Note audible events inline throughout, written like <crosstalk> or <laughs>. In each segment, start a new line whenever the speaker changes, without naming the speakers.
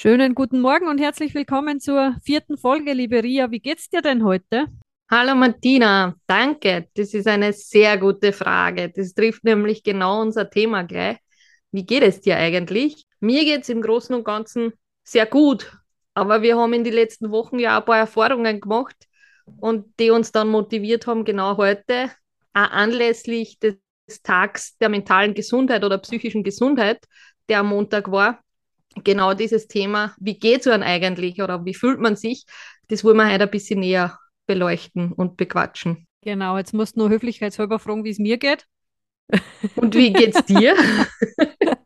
Schönen guten Morgen und herzlich willkommen zur vierten Folge, liebe Ria. Wie geht's dir denn heute?
Hallo Martina, danke. Das ist eine sehr gute Frage. Das trifft nämlich genau unser Thema gleich. Wie geht es dir eigentlich? Mir geht es im Großen und Ganzen sehr gut, aber wir haben in den letzten Wochen ja ein paar Erfahrungen gemacht und die uns dann motiviert haben, genau heute, auch anlässlich des Tags der mentalen Gesundheit oder psychischen Gesundheit, der am Montag war, genau dieses Thema, wie geht es einem eigentlich oder wie fühlt man sich, das wollen wir heute ein bisschen näher beleuchten und bequatschen.
Genau, jetzt musst du nur höflichkeitshalber fragen, wie es mir geht.
Und wie geht's dir?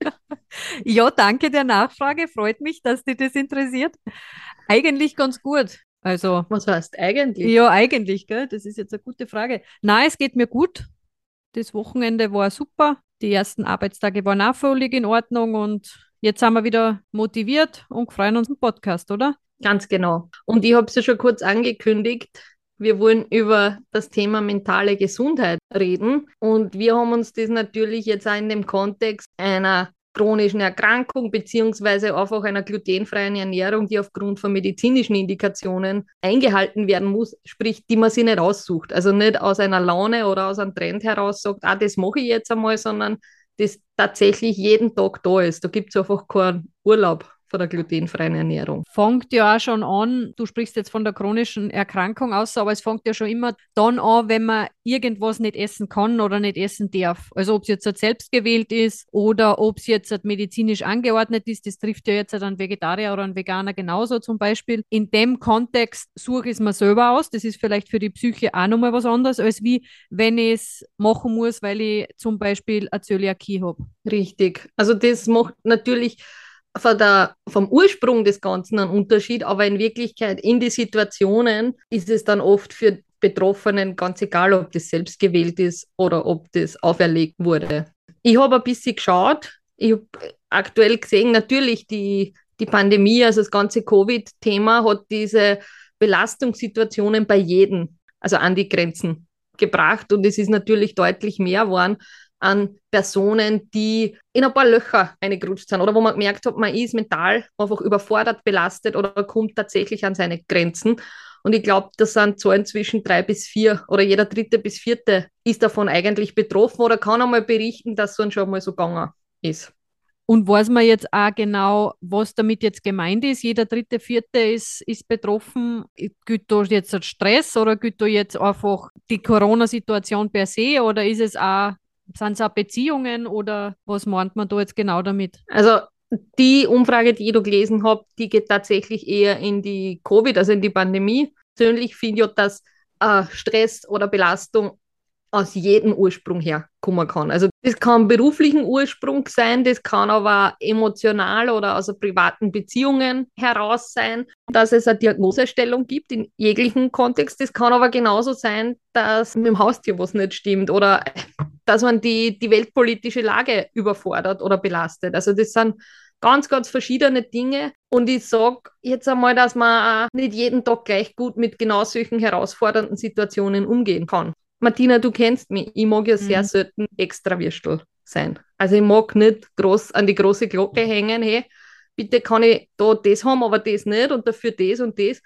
<laughs>
ja, danke der Nachfrage. Freut mich, dass dich das interessiert. Eigentlich ganz gut. Also,
was heißt eigentlich?
Ja, eigentlich, gell? Das ist jetzt eine gute Frage. Nein, es geht mir gut. Das Wochenende war super. Die ersten Arbeitstage waren auch völlig in Ordnung und jetzt sind wir wieder motiviert und freuen uns im Podcast, oder?
Ganz genau. Und ich habe es ja schon kurz angekündigt. Wir wollen über das Thema mentale Gesundheit reden. Und wir haben uns das natürlich jetzt auch in dem Kontext einer chronischen Erkrankung beziehungsweise einfach einer glutenfreien Ernährung, die aufgrund von medizinischen Indikationen eingehalten werden muss, sprich, die man sich nicht aussucht. Also nicht aus einer Laune oder aus einem Trend heraus sagt, ah, das mache ich jetzt einmal, sondern das tatsächlich jeden Tag da ist. Da gibt es einfach keinen Urlaub von der glutenfreien Ernährung.
Fängt ja auch schon an, du sprichst jetzt von der chronischen Erkrankung aus, aber es fängt ja schon immer dann an, wenn man irgendwas nicht essen kann oder nicht essen darf. Also ob es jetzt selbst gewählt ist oder ob es jetzt medizinisch angeordnet ist, das trifft ja jetzt einen Vegetarier oder einen Veganer genauso zum Beispiel. In dem Kontext suche ich es mir selber aus. Das ist vielleicht für die Psyche auch nochmal was anderes, als wie wenn ich es machen muss, weil ich zum Beispiel eine Zöliakie habe.
Richtig. Also das macht natürlich von der, vom Ursprung des Ganzen ein Unterschied, aber in Wirklichkeit in die Situationen ist es dann oft für Betroffenen ganz egal, ob das selbst gewählt ist oder ob das auferlegt wurde. Ich habe ein bisschen geschaut, ich habe aktuell gesehen, natürlich die, die Pandemie, also das ganze Covid-Thema hat diese Belastungssituationen bei jedem, also an die Grenzen gebracht und es ist natürlich deutlich mehr geworden an Personen, die in ein paar Löcher eingerutscht sind oder wo man gemerkt hat, man ist mental einfach überfordert, belastet oder kommt tatsächlich an seine Grenzen. Und ich glaube, das sind Zahlen zwischen drei bis vier oder jeder dritte bis vierte ist davon eigentlich betroffen oder kann einmal berichten, dass so ein schon mal so gegangen ist.
Und weiß man jetzt auch genau, was damit jetzt gemeint ist? Jeder dritte, vierte ist, ist betroffen. Gilt da jetzt Stress oder gilt da jetzt einfach die Corona-Situation per se oder ist es auch sind es auch Beziehungen oder was meint man da jetzt genau damit?
Also die Umfrage, die ich da gelesen habe, die geht tatsächlich eher in die Covid, also in die Pandemie. Persönlich finde ich, dass äh, Stress oder Belastung aus jedem Ursprung herkommen kann. Also das kann beruflichen Ursprung sein, das kann aber emotional oder aus privaten Beziehungen heraus sein, dass es eine Diagnosestellung gibt in jeglichen Kontext. Das kann aber genauso sein, dass mit dem Haustier was nicht stimmt oder dass man die, die weltpolitische Lage überfordert oder belastet. Also das sind ganz, ganz verschiedene Dinge. Und ich sage jetzt einmal, dass man nicht jeden Tag gleich gut mit genau solchen herausfordernden Situationen umgehen kann. Martina, du kennst mich, ich mag ja sehr mhm. selten extra Würstel sein. Also ich mag nicht groß an die große Glocke hängen, hey, bitte kann ich da das haben, aber das nicht und dafür das und das.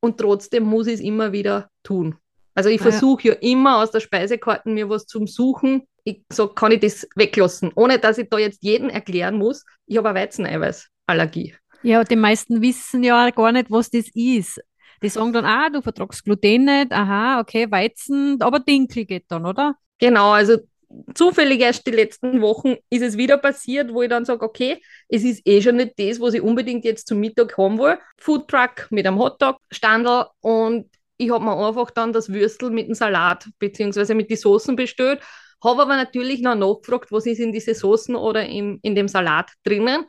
Und trotzdem muss ich es immer wieder tun. Also ich ah, versuche ja. ja immer aus der Speisekarte mir was zum Suchen. Ich sage, kann ich das weglassen, ohne dass ich da jetzt jedem erklären muss, ich habe eine Weizeneiweißallergie.
Ja, die meisten wissen ja gar nicht, was das ist. Die sagen dann, ah, du vertragst Gluten nicht, aha, okay, Weizen, aber Dinkel geht dann, oder?
Genau, also zufällig erst die letzten Wochen ist es wieder passiert, wo ich dann sage, okay, es ist eh schon nicht das, was ich unbedingt jetzt zum Mittag haben will. Foodtruck mit einem Hotdog, Standel und ich habe mir einfach dann das Würstel mit dem Salat bzw. mit den Soßen bestellt, habe aber natürlich noch nachgefragt, was ist in diese Soßen oder im, in dem Salat drinnen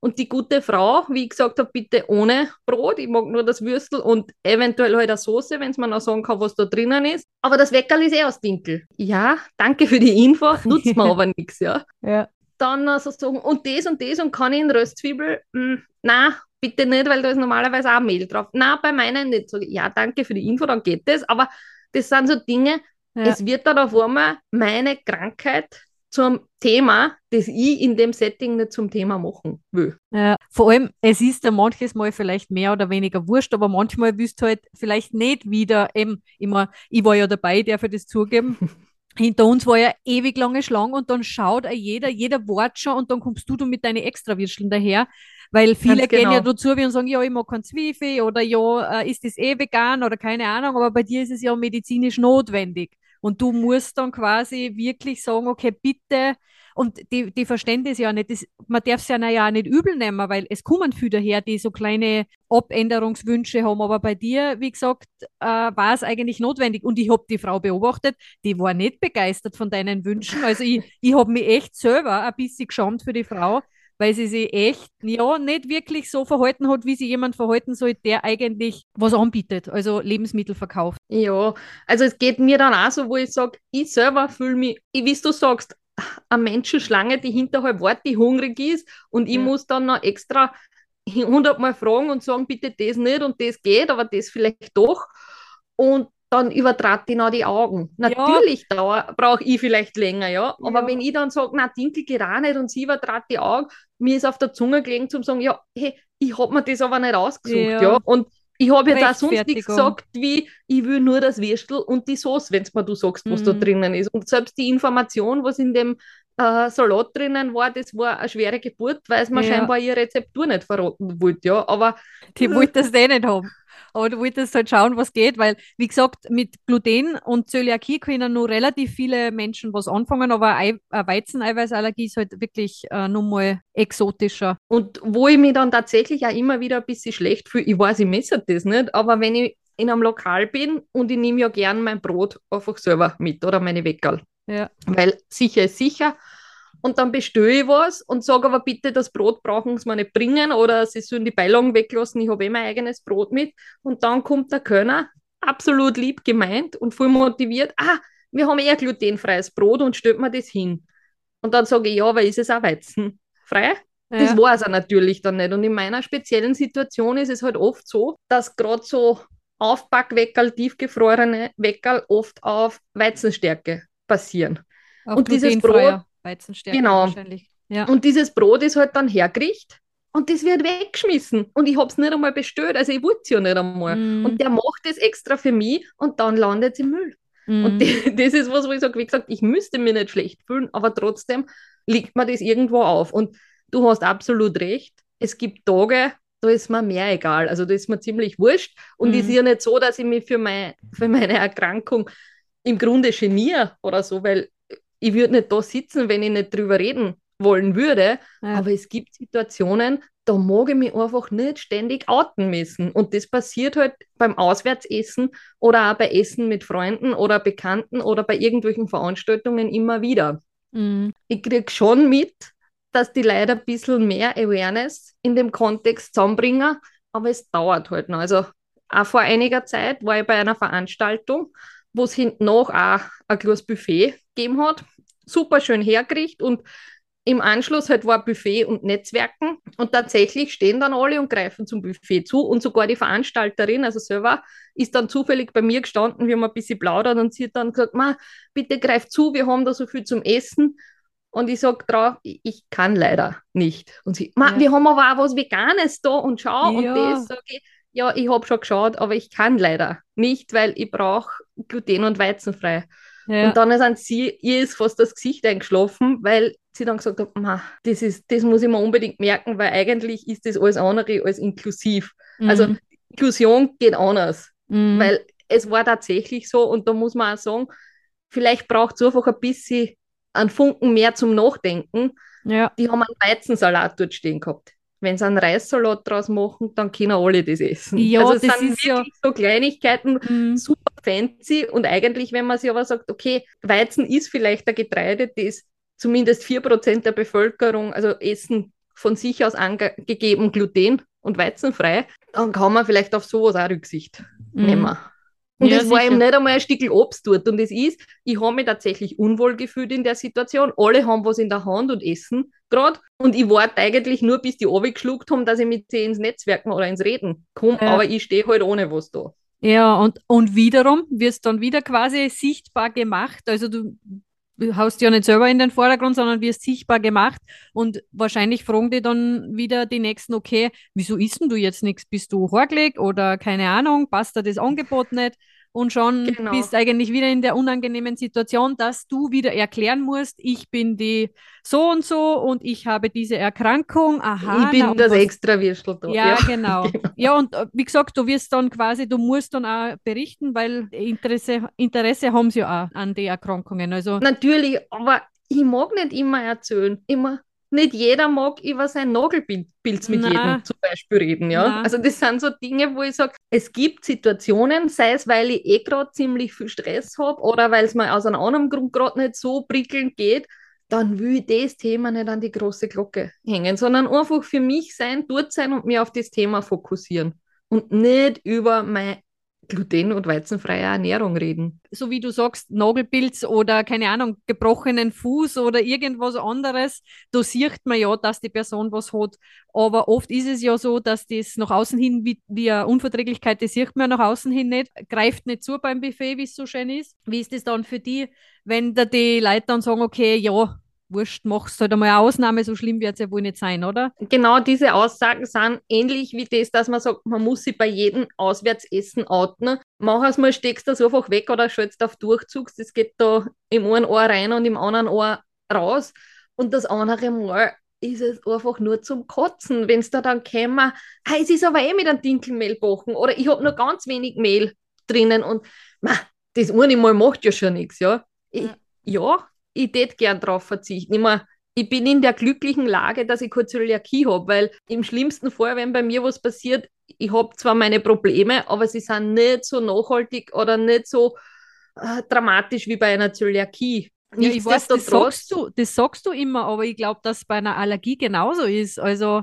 Und die gute Frau, wie ich gesagt habe, bitte ohne Brot. Ich mag nur das Würstel und eventuell halt eine Soße, wenn es mir noch sagen kann, was da drinnen ist. Aber das Weckerl ist eh aus Dinkel. Ja, danke für die Info, <laughs> nutzt mir aber nichts, ja.
Ja.
Dann also sagen, und das und das und kann ich in Röstzwiebel? Hm, na, bitte nicht, weil da ist normalerweise auch Mehl drauf. Na, bei meinen nicht. So, ja, danke für die Info, dann geht das. Aber das sind so Dinge,
Ja.
es wird dann auf einmal meine Krankheit zum Thema, das ich in dem Setting nicht zum Thema machen will.
Ja, vor allem, es ist ja manches Mal vielleicht mehr oder weniger wurscht, aber manchmal willst du halt vielleicht nicht wieder, eben, immer, ich war ja dabei, der für das zugeben. <laughs> Hinter uns war ja ewig lange Schlange und dann schaut jeder, jeder Wort schon und dann kommst du, du mit deinen Extrawürsteln daher. Weil viele
Ganz
gehen ja
genau.
dazu wie und sagen, ja, ich mag kein Zwiebel oder ja, äh, ist das eh vegan oder keine Ahnung, aber bei dir ist es ja medizinisch notwendig. Und du musst dann quasi wirklich sagen, okay, bitte, und die, die verstehen das ja nicht. Das, man darf es ja ja auch nicht übel nehmen, weil es kommen viele daher, die so kleine Abänderungswünsche haben. Aber bei dir, wie gesagt, äh, war es eigentlich notwendig. Und ich habe die Frau beobachtet, die war nicht begeistert von deinen Wünschen. Also ich, <laughs> ich habe mich echt selber ein bisschen geschämt für die Frau, weil sie sich echt, ja, nicht wirklich so verhalten hat, wie sie jemand verhalten soll, der eigentlich was anbietet, also Lebensmittel verkauft.
Ja, also es geht mir dann auch so, wo ich sage, ich selber fühle mich, wie du sagst, eine Menschenschlange, die hinterhalb wartet, die hungrig ist und ich
Ja.
muss dann noch extra hundertmal fragen und sagen, bitte das nicht und das geht, aber das vielleicht doch. Und dann übertrat die noch die Augen.
Ja.
Natürlich brauche ich vielleicht länger, ja. Aber
Ja.
wenn ich dann sage, na, Dinkel geht auch nicht und sie übertrat die Augen, mir ist auf der Zunge gelegen zum sagen, ja, hey, ich habe mir das aber nicht ausgesucht,
Ja.
ja. Und ich habe jetzt auch sonst nichts gesagt, wie ich will nur das Würstel und die Soße, wenn mir du sagst, was da
Mhm.
drinnen ist. Und selbst die Information, was in dem äh, Salat drinnen war, das war eine schwere Geburt, weil es mir
Ja.
scheinbar ihre Rezeptur nicht verraten wollte, ja. Aber
Die wollte das eh nicht haben. Aber du wolltest halt schauen, was geht, weil, wie gesagt, mit Gluten und Zöliakie können nur relativ viele Menschen was anfangen, aber Ei eine Weizeneiweißallergie ist halt wirklich äh, nochmal exotischer.
Und wo ich mich dann tatsächlich auch immer wieder ein bisschen schlecht fühle, ich weiß, ich messe das nicht, aber wenn ich in einem Lokal bin und ich nehme ja gern mein Brot einfach selber mit oder meine Weckerl,
Ja.
weil sicher ist sicher. Und dann bestelle ich was und sage aber bitte, das Brot brauchen sie mir nicht bringen oder sie sollen die Beilagen weglassen, ich habe eh mein eigenes Brot mit. Und dann kommt der Kölner, absolut lieb gemeint und voll motiviert, ah, wir haben eher glutenfreies Brot und stellt mir das hin. Und dann sage ich, ja, aber ist es auch weizenfrei? Das
Ja.
war es natürlich dann nicht. Und in meiner speziellen Situation ist es halt oft so, dass gerade so Aufbackweckerl, tiefgefrorene Weckerl oft auf Weizenstärke passieren.
Auch
Und dieses
glutenfreier Weizenstärke
Genau.
wahrscheinlich. Ja.
Und dieses Brot ist halt dann hergerichtet und das wird weggeschmissen. Und ich habe es nicht einmal bestellt, also ich wollte es ja nicht einmal.
Mm,
Und der macht es extra für mich und dann landet es im Müll.
mm.
Und die, <laughs> das ist was, wo ich sage, wie gesagt, ich müsste mir nicht schlecht fühlen, aber trotzdem liegt mir das irgendwo auf. Und du hast absolut recht. Es gibt Tage, da ist mir mehr egal. Also da ist mir ziemlich wurscht. Und es ist ja nicht so, dass ich mich für, mein, für meine Erkrankung im Grunde geniere oder so, weil ich würde nicht da sitzen, wenn ich nicht drüber reden wollen würde.
Ja.
Aber es gibt Situationen, da mag ich mich einfach nicht ständig outen müssen. Und das passiert halt beim Auswärtsessen oder auch bei Essen mit Freunden oder Bekannten oder bei irgendwelchen Veranstaltungen immer wieder.
Mm.
Ich kriege schon mit, dass die Leute ein bisschen mehr Awareness in dem Kontext zusammenbringen, aber es dauert halt noch. Also auch vor einiger Zeit war ich bei einer Veranstaltung, wo es hinten noch auch ein kleines Buffet gegeben hat. Super schön hergerichtet und im Anschluss halt war Buffet und Netzwerken und tatsächlich stehen dann alle und greifen zum Buffet zu und sogar die Veranstalterin, also selber, ist dann zufällig bei mir gestanden, wir haben ein bisschen plaudert und sie hat dann gesagt, Ma, bitte greif zu, wir haben da so viel zum Essen. Und ich sage drauf, ich, kann leider nicht. Und sie, Ma,
Ja.
wir haben aber auch was Veganes da und schau. Und
Ja.
das sage ich, ja, ich habe schon geschaut, aber ich kann leider nicht, weil ich brauche gluten- und weizenfrei.
Ja.
Und dann sind sie, ihr ist fast das Gesicht eingeschlafen, weil sie dann gesagt hat, "Ma, das, ist, das muss ich mir unbedingt merken, weil eigentlich ist das alles andere als inklusiv. Also
Mm.
Inklusion geht anders,
Mm.
weil es war tatsächlich so und da muss man auch sagen, vielleicht braucht es einfach ein bisschen einen Funken mehr zum Nachdenken.
ja.
Die haben einen Weizensalat dort stehen gehabt. Wenn sie einen Reissalat draus machen, dann können alle das essen.
Ja,
also
das
sind
ist ja-
wirklich so Kleinigkeiten,
Mm.
super fancy und eigentlich, wenn man sich aber sagt, okay, Weizen ist vielleicht ein Getreide, das zumindest 4% der Bevölkerung, also Essen von sich aus angegeben gluten- und weizenfrei, dann kann man vielleicht auf sowas auch Rücksicht mhm. nehmen. Und ja, das war eben nicht einmal ein Stück Obst dort. Und es ist, ich habe mich tatsächlich unwohl gefühlt in der Situation. Alle haben was in der Hand und essen gerade. Und ich warte eigentlich nur, bis die geschluckt haben, dass ich mit sie ins Netzwerken oder ins Reden komme. Ja. Aber ich stehe halt ohne was da.
Ja, und, und wiederum wirst dann wieder quasi sichtbar gemacht. Also du haust ja nicht selber in den Vordergrund, sondern wirst sichtbar gemacht. Und wahrscheinlich fragen die dann wieder die Nächsten, okay, wieso isst du jetzt nichts? Bist du horgelig oder keine Ahnung, passt dir das Angebot nicht? Und schon genau. bist eigentlich wieder in der unangenehmen Situation, dass du wieder erklären musst, ich bin die so und so und ich habe diese Erkrankung. Aha,
ich bin na, das was, extra Würstel
da. Ja, ja genau. <laughs> genau. Ja, und äh, wie gesagt, du wirst dann quasi, du musst dann auch berichten, weil Interesse, Interesse haben sie ja auch an die Erkrankungen. Also,
Natürlich, aber ich mag nicht immer erzählen. Immer, nicht jeder mag über sein Nagelpilz mit Nein. jedem zum Beispiel reden. Ja? Nein. Also das sind so Dinge, wo ich sage, es gibt Situationen, sei es, weil ich eh gerade ziemlich viel Stress habe oder weil es mir aus einem anderen Grund gerade nicht so prickelnd geht, dann will ich das Thema nicht an die große Glocke hängen, sondern einfach für mich sein, dort sein und mir auf das Thema fokussieren und nicht über mein gluten- und weizenfreie Ernährung reden.
So wie du sagst, Nagelpilz oder keine Ahnung, gebrochenen Fuß oder irgendwas anderes, da sieht man ja, dass die Person was hat. Aber oft ist es ja so, dass das nach außen hin, wie, wie eine Unverträglichkeit, das sieht man nach außen hin nicht, greift nicht zu beim Buffet, wie es so schön ist. Wie ist das dann für die, wenn da die Leute dann sagen, okay, ja, wurscht, machst halt einmal eine Ausnahme, so schlimm wird es ja wohl nicht sein, oder?
Genau diese Aussagen sind ähnlich wie das, dass man sagt, man muss sich bei jedem Auswärtsessen outen. Mach mal, steckst das einfach weg oder schaltest auf Durchzug. Das geht da im einen Ohr rein und im anderen Ohr raus. Und das andere Mal ist es einfach nur zum Kotzen, wenn es da dann käme, hey, es ist aber eh mit einem Dinkelmehl backen oder ich habe nur ganz wenig Mehl drinnen und ma, das eine Mal macht ja schon nichts, ja. Ich, ja, ich tät gern drauf verzichten. Ich, mein, ich bin in der glücklichen Lage, dass ich kurz Zöliakie habe, weil im schlimmsten Fall, wenn bei mir was passiert, ich habe zwar meine Probleme, aber sie sind nicht so nachhaltig oder nicht so äh, dramatisch wie bei einer Zöliakie.
Ja, ich weiß, das sagst, du, das sagst du immer, aber ich glaube, dass bei einer Allergie genauso ist. Also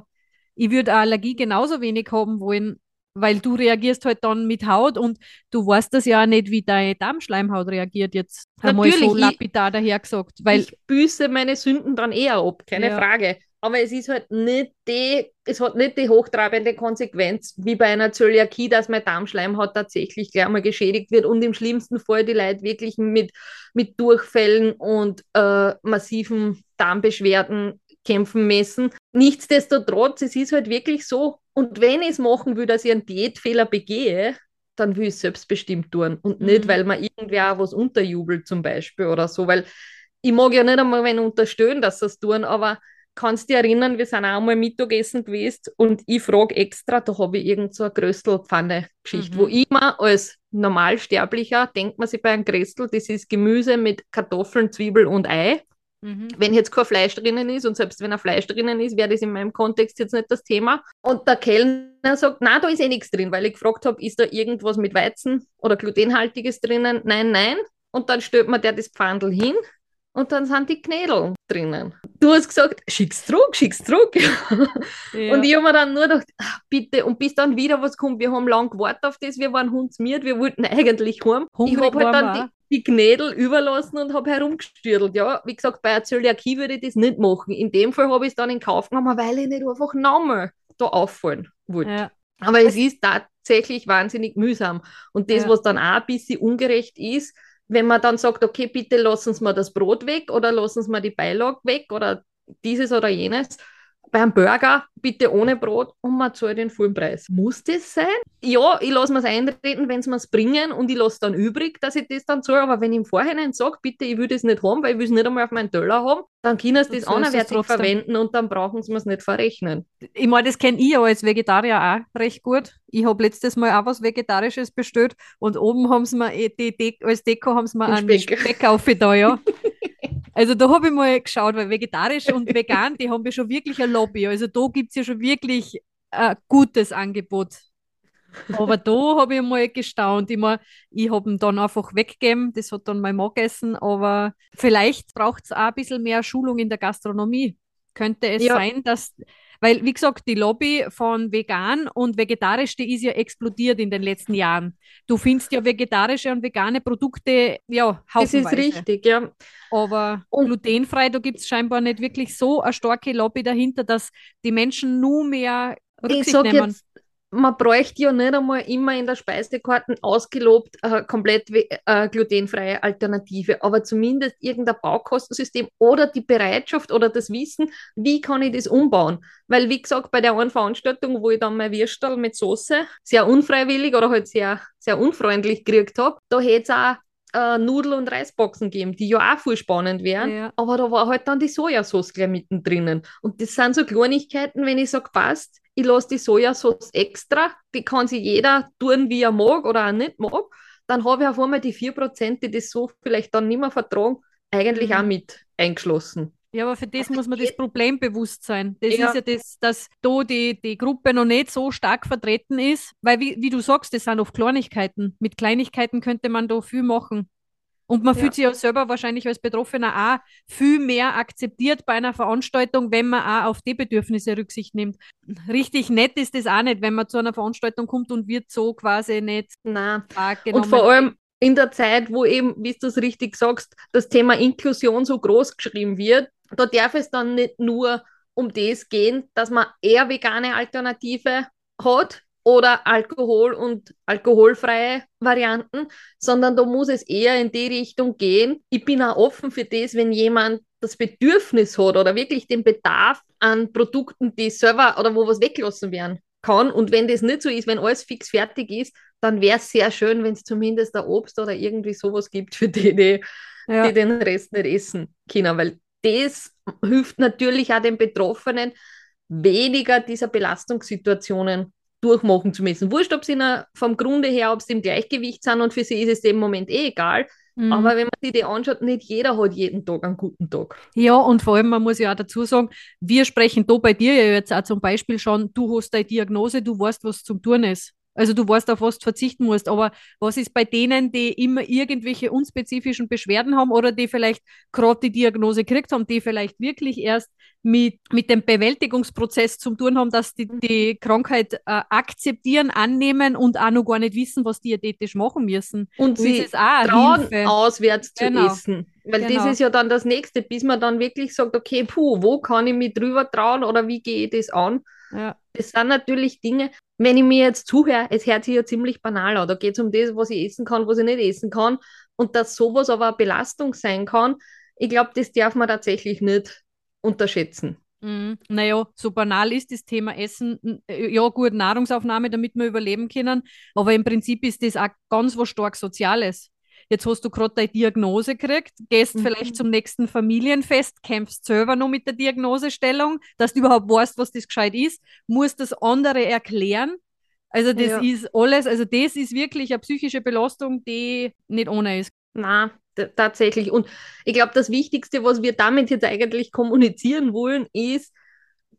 ich würde eine Allergie genauso wenig haben wollen, weil du reagierst halt dann mit Haut und du weißt das ja auch nicht, wie deine Darmschleimhaut reagiert jetzt. Natürlich, einmal so lapidar dahergesagt. Weil
ich büße meine Sünden dann eher ab, keine ja. Frage. Aber es ist halt nicht die, es hat nicht die hochtrabende Konsequenz wie bei einer Zöliakie, dass meine Darmschleimhaut tatsächlich gleich mal geschädigt wird und im schlimmsten Fall die Leute wirklich mit, mit Durchfällen und äh, massiven Darmbeschwerden kämpfen müssen. Nichtsdestotrotz, es ist halt wirklich so, und wenn ich es machen will, dass ich einen Diätfehler begehe, dann will ich es selbstbestimmt tun und mhm. nicht, weil man irgendwer was unterjubelt zum Beispiel oder so, weil ich mag ja nicht einmal wenn unterstellen, dass sie es tun, aber kannst du dich erinnern, wir sind auch einmal Mittagessen gewesen und ich frage extra, da habe ich irgend so eine Gröstelpfanne-Geschichte, mhm. wo ich mir als Normalsterblicher, denkt man sich bei einem Gröstel, das ist Gemüse mit Kartoffeln, Zwiebel und Ei. Mhm. Wenn jetzt kein Fleisch drinnen ist und selbst wenn ein Fleisch drinnen ist, wäre das in meinem Kontext jetzt nicht das Thema. Und der Kellner sagt, na, da ist eh nichts drin, weil ich gefragt habe, ist da irgendwas mit Weizen oder glutenhaltiges drinnen? Nein, nein. Und dann stellt man der das Pfandel hin und dann sind die Knädel drinnen. Du hast gesagt, schick's zurück, schick's zurück. <laughs> Ja. Und ich habe mir dann nur gedacht, ach, bitte, und bis dann wieder was kommt, wir haben lang gewartet auf das, wir waren hundsmiert, wir wollten eigentlich heim. Hungrig ich habe halt dann die, Knädel überlassen und habe herumgestürtelt. Ja, wie gesagt, bei einer Zöliakie würde ich das nicht machen. In dem Fall habe ich es dann in Kauf genommen, weil ich nicht einfach nochmal da auffallen wollte. Ja. Aber es ist tatsächlich wahnsinnig mühsam. Und das, ja. was dann auch ein bisschen ungerecht ist, wenn man dann sagt, okay, bitte lassen Sie mal das Brot weg oder lassen Sie mal die Beilage weg oder dieses oder jenes, beim Burger bitte ohne Brot und man zahlt den vollen Preis. Muss das sein? Ja, ich lasse mir es eintreten, wenn sie mir es bringen und ich lasse dann übrig, dass ich das dann zahle. Aber wenn ich im Vorhinein sage, bitte, ich will das nicht haben, weil ich will es nicht einmal auf meinen Teller haben, dann können sie das anderweitig verwenden und dann brauchen sie mir es nicht verrechnen.
Ich meine, das kenne ich ja als Vegetarier auch recht gut. Ich habe letztes Mal auch was Vegetarisches bestellt und oben haben sie mir eh die, die, als Deko haben sie mir einen Speck, Speck da, ja. <laughs> Also da habe ich mal geschaut, weil vegetarisch und <laughs> vegan, die haben ja schon wirklich ein Lobby. Also da gibt es ja schon wirklich ein gutes Angebot. Aber da habe ich mal gestaunt. Ich, mein, ich habe ihn dann einfach weggegeben, das hat dann mein Mann gegessen, aber vielleicht braucht es auch ein bisschen mehr Schulung in der Gastronomie. Könnte es
Ja.
sein, dass, weil, wie gesagt, die Lobby von vegan und vegetarisch, die ist ja explodiert in den letzten Jahren. Du findest ja vegetarische und vegane Produkte, ja,
Das ist
haufenweise.
richtig, ja.
Aber
Und-
glutenfrei, da gibt es scheinbar nicht wirklich so eine starke Lobby dahinter, dass die Menschen nur mehr
Ich
Rücksicht
sag
nehmen.
jetzt, man bräuchte ja nicht einmal immer in der Speisekarte ausgelobt äh, komplett äh, glutenfreie Alternative, aber zumindest irgendein Baukostensystem oder die Bereitschaft oder das Wissen, wie kann ich das umbauen? Weil, wie gesagt, bei der einen Veranstaltung, wo ich dann mein Würstel mit Soße sehr unfreiwillig oder halt sehr, sehr unfreundlich gekriegt habe, da hätte es auch äh, Nudel- und Reisboxen geben, die ja auch voll spannend wären.
Ja.
Aber da war halt dann die Sojasauce gleich mittendrin. Und das sind so Kleinigkeiten, wenn ich sage, passt, ich lasse die Sojasauce extra, die kann sich jeder tun, wie er mag oder auch nicht mag. Dann habe ich auf einmal die 4%, die das so vielleicht dann nicht mehr vertragen, eigentlich
Mhm.
auch mit eingeschlossen.
Ja, aber für das
Also
muss man das Problem bewusst sein. Das
Ja.
ist ja das, dass da die, die Gruppe noch nicht so stark vertreten ist, weil, wie, wie du sagst, das sind oft Kleinigkeiten. Mit Kleinigkeiten könnte man da viel machen. Und man
Ja.
fühlt sich ja selber wahrscheinlich als Betroffener auch viel mehr akzeptiert bei einer Veranstaltung, wenn man auch auf die Bedürfnisse Rücksicht nimmt. Richtig nett ist das auch nicht, wenn man zu einer Veranstaltung kommt und wird so quasi nicht
Nein.
wahrgenommen.
Und vor allem in der Zeit, wo eben, wie du es richtig sagst, das Thema Inklusion so groß geschrieben wird, da darf es dann nicht nur um das gehen, dass man eher vegane Alternative hat oder Alkohol und alkoholfreie Varianten, sondern da muss es eher in die Richtung gehen. Ich bin auch offen für das, wenn jemand das Bedürfnis hat oder wirklich den Bedarf an Produkten, die selber oder wo was weglassen werden kann. Und wenn das nicht so ist, wenn alles fix fertig ist, dann wäre es sehr schön, wenn es zumindest ein Obst oder irgendwie sowas gibt für die, die,
ja.
die den Rest nicht essen können. Weil das hilft natürlich auch den Betroffenen, weniger dieser Belastungssituationen durchmachen zu müssen. Wurscht, ob sie vom Grunde her, ob sie im Gleichgewicht sind und für sie ist es im Moment eh egal.
Mhm.
Aber wenn man sich die anschaut, nicht jeder hat jeden Tag einen guten Tag.
Ja, und vor allem, man muss ja auch dazu sagen, wir sprechen da bei dir ja jetzt auch zum Beispiel schon, du hast deine Diagnose, du weißt, was zum tun ist. Also du weißt, auf was du verzichten musst. Aber was ist bei denen, die immer irgendwelche unspezifischen Beschwerden haben oder die vielleicht gerade die Diagnose gekriegt haben, die vielleicht wirklich erst mit, mit dem Bewältigungsprozess zu tun haben, dass die die Krankheit äh, akzeptieren, annehmen und auch noch gar nicht wissen, was diätetisch machen müssen.
Und sie
ist auch
trauen,
Hilfe.
auswärts zu
Genau.
essen. Weil
Genau.
das ist ja dann das Nächste, bis man dann wirklich sagt, okay, puh, wo kann ich mich drüber trauen oder wie gehe ich das an?
Ja.
Das sind natürlich Dinge, wenn ich mir jetzt zuhöre, es hört sich ja ziemlich banal an. Da geht es um das, was ich essen kann, was ich nicht essen kann. Und dass sowas aber eine Belastung sein kann, ich glaube, das darf man tatsächlich nicht unterschätzen.
Mhm. Naja, so banal ist das Thema Essen. Äh, Ja, gut, Nahrungsaufnahme, damit wir überleben können. Aber im Prinzip ist das auch ganz was stark Soziales. Jetzt hast du gerade deine Diagnose gekriegt, gehst
Mhm.
vielleicht zum nächsten Familienfest, kämpfst selber noch mit der Diagnosestellung, dass du überhaupt weißt, was das gescheit ist, musst das andere erklären. Also das
Ja.
ist alles, also das ist wirklich eine psychische Belastung, die nicht ohne ist.
Na, tatsächlich. Und ich glaube, das Wichtigste, was wir damit jetzt eigentlich kommunizieren wollen, ist,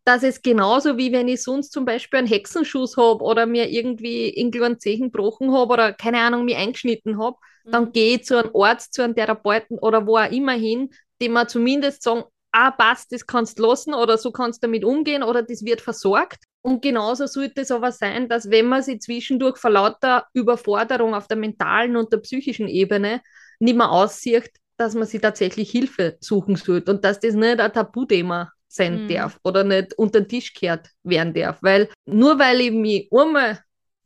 dass es genauso wie wenn ich sonst zum Beispiel einen Hexenschuss habe oder mir irgendwie irgendwo einen Zehen gebrochen habe oder keine Ahnung, mich eingeschnitten habe, dann gehe ich zu einem Arzt, zu einem Therapeuten oder wo auch immer hin, dem man zumindest sagen, ah, passt, das kannst du lassen oder so kannst du damit umgehen oder das wird versorgt. Und genauso sollte es aber sein, dass wenn man sich zwischendurch vor lauter Überforderung auf der mentalen und der psychischen Ebene nicht mehr aussieht, dass man sich tatsächlich Hilfe suchen sollte und dass das nicht ein Tabuthema sein
Mhm.
darf oder nicht unter den Tisch gekehrt werden darf. Weil nur weil ich mich einmal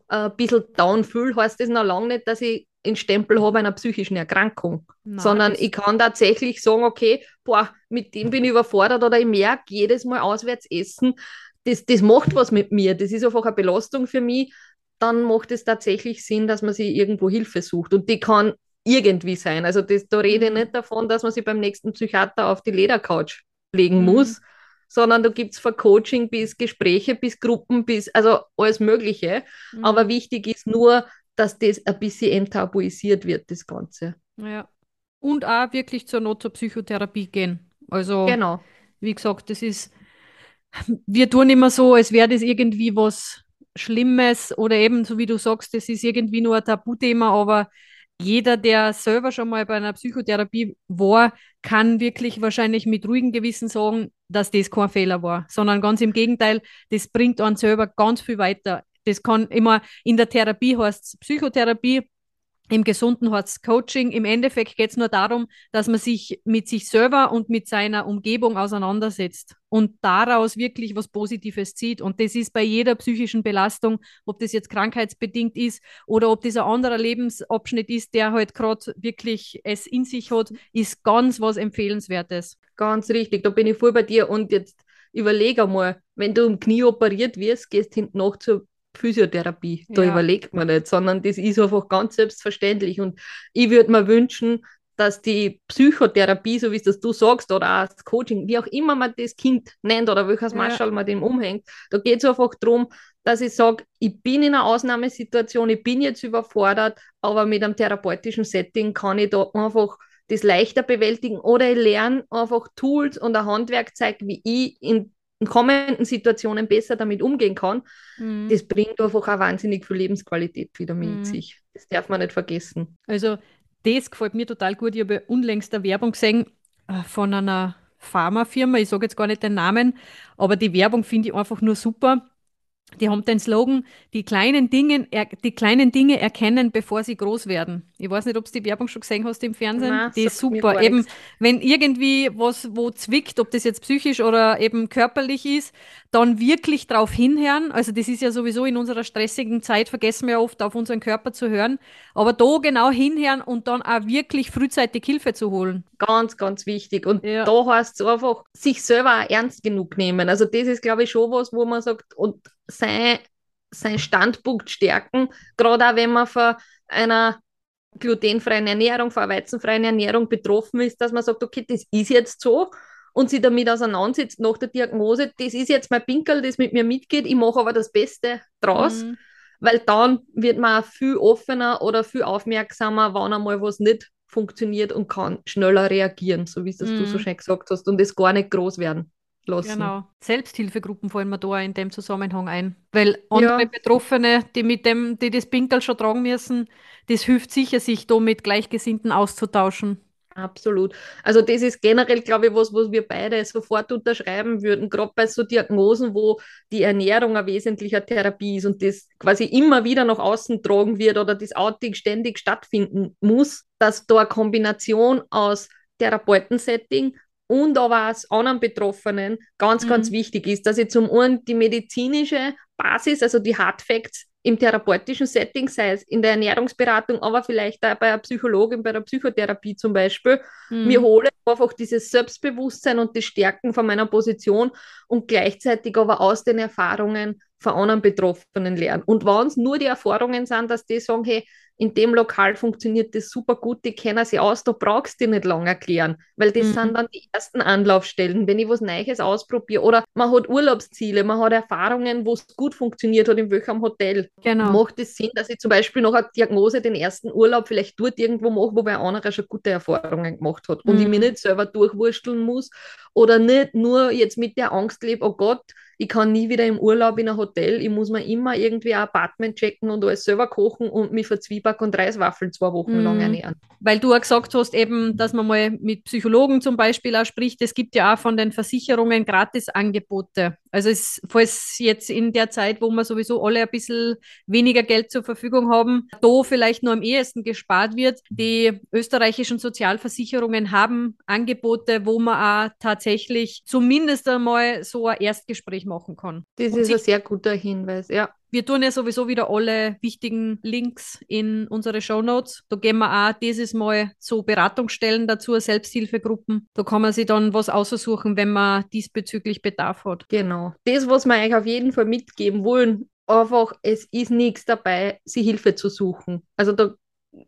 ein bisschen down fühle, heißt das noch lange nicht, dass ich einen Stempel habe einer psychischen Erkrankung,
Nein,
sondern ich kann tatsächlich sagen, okay, boah, mit dem bin ich überfordert oder ich merke jedes Mal auswärts essen, das, das macht was mit mir, das ist einfach eine Belastung für mich, dann macht es tatsächlich Sinn, dass man sich irgendwo Hilfe sucht und die kann irgendwie sein. Also das, da rede ich
Mhm.
nicht davon, dass man sich beim nächsten Psychiater auf die Ledercouch legen
Mhm.
muss, sondern da gibt es von Coaching bis Gespräche, bis Gruppen, bis also alles Mögliche.
Mhm.
Aber wichtig ist nur, dass das ein bisschen enttabuisiert wird, das Ganze.
Ja. Und auch wirklich zur Not zur Psychotherapie gehen. Also,
Genau.
wie gesagt, das ist, wir tun immer so, als wäre das irgendwie was Schlimmes oder eben, so wie du sagst, das ist irgendwie nur ein Tabuthema, aber jeder, der selber schon mal bei einer Psychotherapie war, kann wirklich wahrscheinlich mit ruhigem Gewissen sagen, dass das kein Fehler war, sondern ganz im Gegenteil, das bringt einen selber ganz viel weiter. Das kann immer in der Therapie heißt es Psychotherapie, im gesunden Herz Coaching. Im Endeffekt geht es nur darum, dass man sich mit sich selber und mit seiner Umgebung auseinandersetzt und daraus wirklich was Positives zieht. Und das ist bei jeder psychischen Belastung, ob das jetzt krankheitsbedingt ist oder ob das ein anderer Lebensabschnitt ist, der halt gerade wirklich es in sich hat, ist ganz was Empfehlenswertes.
Ganz richtig, da bin ich voll bei dir. Und jetzt überlege einmal, wenn du im Knie operiert wirst, gehst hinten noch zur Physiotherapie. Da ja. überlegt man nicht, sondern das ist einfach ganz selbstverständlich. Und ich würde mir wünschen, dass die Psychotherapie, so wie es das du sagst, oder auch das Coaching, wie auch immer man das Kind nennt oder welches ja. Marschall man dem umhängt, da geht es einfach darum, dass ich sage, ich bin in einer Ausnahmesituation, ich bin jetzt überfordert, aber mit einem therapeutischen Setting kann ich da einfach das leichter bewältigen oder ich lerne einfach Tools und ein Handwerkzeug, wie ich in in kommenden Situationen besser damit umgehen kann, mhm. das bringt einfach auch wahnsinnig viel Lebensqualität wieder mit mhm. sich. Das darf man nicht vergessen.
Also das gefällt mir total gut. Ich habe unlängst eine Werbung gesehen äh, von einer Pharmafirma. Ich sage jetzt gar nicht den Namen, aber die Werbung finde ich einfach nur super. Die haben den Slogan, die kleinen, Dinge, die kleinen Dinge erkennen, bevor sie groß werden. Ich weiß nicht, ob du die Werbung schon gesehen hast im Fernsehen. Nein, die ist super. Eben, nichts. wenn irgendwie was wo zwickt, ob das jetzt psychisch oder eben körperlich ist, dann wirklich drauf hinhören. Also das ist ja sowieso in unserer stressigen Zeit, vergessen wir oft auf unseren Körper zu hören. Aber da genau hinhören und dann auch wirklich frühzeitig Hilfe zu holen.
Ganz, ganz wichtig. Und ja. da heißt es einfach, sich selber auch ernst genug nehmen. Also das ist, glaube ich, schon was, wo man sagt, und sein, sein Standpunkt stärken, gerade auch wenn man von einer glutenfreien Ernährung, von einer weizenfreien Ernährung betroffen ist, dass man sagt, okay, das ist jetzt so und sich damit auseinandersetzt nach der Diagnose, das ist jetzt mein Pinkel, das mit mir mitgeht, ich mache aber das Beste draus, mhm. weil dann wird man viel offener oder viel aufmerksamer, wenn einmal was nicht funktioniert und kann schneller reagieren, so wie es das mhm. du so mhm. schön gesagt hast, und es gar nicht groß werden lassen. Genau.
Selbsthilfegruppen fallen mir da in dem Zusammenhang ein. Weil andere ja. Betroffene, die mit dem, die das Pinkel schon tragen müssen, das hilft sicher, sich da mit Gleichgesinnten auszutauschen.
Absolut. Also das ist generell, glaube ich, was, was wir beide sofort unterschreiben würden, gerade bei so Diagnosen, wo die Ernährung ein wesentlicher Therapie ist und das quasi immer wieder nach außen tragen wird oder das Outing ständig stattfinden muss, dass da eine Kombination aus Therapeutensetting und aber als anderen Betroffenen ganz, mhm. ganz wichtig ist, dass ich zum einen die medizinische Basis, also die Hard Facts im therapeutischen Setting, sei es in der Ernährungsberatung, aber vielleicht auch bei einer Psychologin, bei der Psychotherapie zum Beispiel, mhm. mir hole einfach dieses Selbstbewusstsein und die Stärken von meiner Position und gleichzeitig aber aus den Erfahrungen von anderen Betroffenen lernen. Und wenn es nur die Erfahrungen sind, dass die sagen, hey, in dem Lokal funktioniert das super gut, die kennen sich aus, da brauchst du nicht lange erklären, weil das mhm. sind dann die ersten Anlaufstellen, wenn ich was Neues ausprobiere oder man hat Urlaubsziele, man hat Erfahrungen, wo es gut funktioniert hat, in welchem Hotel. Genau. Macht es Sinn, dass ich zum Beispiel nach einer Diagnose den ersten Urlaub vielleicht dort irgendwo mache, wo ein anderer schon gute Erfahrungen gemacht hat und mhm. ich mich nicht selber durchwursteln muss oder nicht nur jetzt mit der Angst lebe, oh Gott, ich kann nie wieder im Urlaub in ein Hotel, ich muss mir immer irgendwie ein Apartment checken und alles selber kochen und mich für Zwieback und Reiswaffeln zwei Wochen mm. lang mhm. ernähren.
Weil du auch gesagt hast, eben, dass man mal mit Psychologen zum Beispiel auch spricht. Es gibt ja auch von den Versicherungen Gratisangebote. Also es, falls jetzt in der Zeit, wo wir sowieso alle ein bisschen weniger Geld zur Verfügung haben, da vielleicht nur am ehesten gespart wird. Die österreichischen Sozialversicherungen haben Angebote, wo man auch tatsächlich zumindest einmal so ein Erstgespräch machen kann.
Das Und ist ein sehr guter Hinweis, ja.
Wir tun ja sowieso wieder alle wichtigen Links in unsere Show Notes. Da gehen wir auch dieses Mal so Beratungsstellen dazu, Selbsthilfegruppen. Da kann man sich dann was aussuchen, wenn man diesbezüglich Bedarf hat.
Genau. Das, was wir euch auf jeden Fall mitgeben wollen, einfach, es ist nichts dabei, sich Hilfe zu suchen. Also da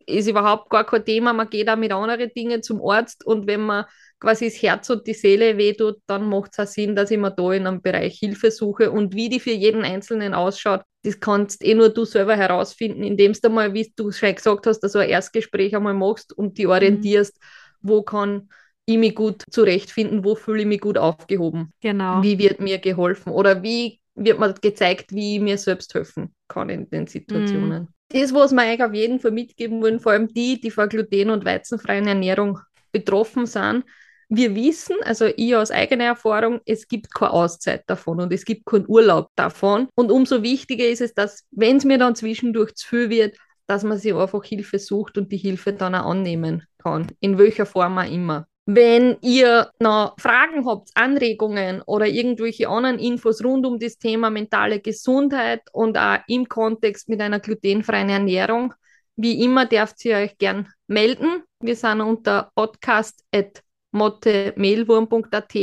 ist überhaupt gar kein Thema. Man geht auch mit anderen Dingen zum Arzt und wenn man quasi das Herz und die Seele wehtut, dann macht es auch Sinn, dass ich mir da in einem Bereich Hilfe suche. Und wie die für jeden Einzelnen ausschaut, das kannst eh nur du selber herausfinden, indem du mal, wie du schon gesagt hast, so ein Erstgespräch einmal machst und die orientierst, mhm. wo kann ich mich gut zurechtfinden, wo fühle ich mich gut aufgehoben. Genau. Wie wird mir geholfen oder wie wird mir gezeigt, wie ich mir selbst helfen kann in den Situationen. Mhm. Das, was wir euch auf jeden Fall mitgeben wollen, vor allem die, die vor gluten- und weizenfreien Ernährung betroffen sind, wir wissen, also ich aus eigener Erfahrung, es gibt keine Auszeit davon und es gibt keinen Urlaub davon. Und umso wichtiger ist es, dass, wenn es mir dann zwischendurch zu viel wird, dass man sich einfach Hilfe sucht und die Hilfe dann auch annehmen kann, in welcher Form auch immer. Wenn ihr noch Fragen habt, Anregungen oder irgendwelche anderen Infos rund um das Thema mentale Gesundheit und auch im Kontext mit einer glutenfreien Ernährung, wie immer dürft ihr euch gern melden. Wir sind unter podcast.mottemehlwurm.at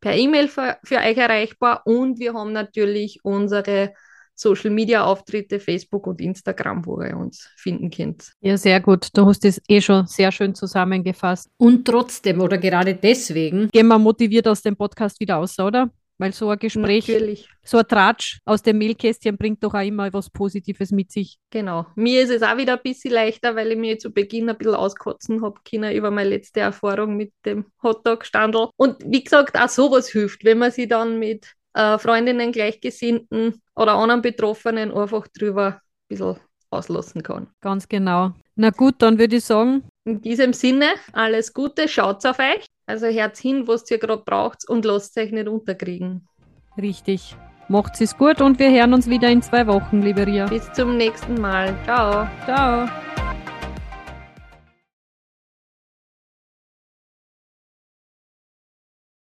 per E-Mail für, für euch erreichbar und wir haben natürlich unsere Social Media Auftritte, Facebook und Instagram, wo ihr uns finden könnt.
Ja, sehr gut. Du hast es eh schon sehr schön zusammengefasst. Und trotzdem oder gerade deswegen gehen wir motiviert aus dem Podcast wieder aus, oder? Weil so ein Gespräch,
Natürlich.
so ein Tratsch aus dem Mehlkästchen bringt doch auch immer was Positives mit sich.
Genau. Mir ist es auch wieder ein bisschen leichter, weil ich mir zu Beginn ein bisschen auskotzen habe können über meine letzte Erfahrung mit dem Hotdog-Standel. Und wie gesagt, auch sowas hilft, wenn man sich dann mit äh, Freundinnen, Gleichgesinnten oder anderen Betroffenen einfach drüber ein bisschen auslassen kann.
Ganz genau. Na gut, dann würde ich sagen.
In diesem Sinne, alles Gute, schaut auf euch. Also Herz hin, was ihr gerade braucht und lasst euch nicht unterkriegen.
Richtig. Macht's es gut und wir hören uns wieder in zwei Wochen, liebe Ria.
Bis zum nächsten Mal. Ciao.
Ciao.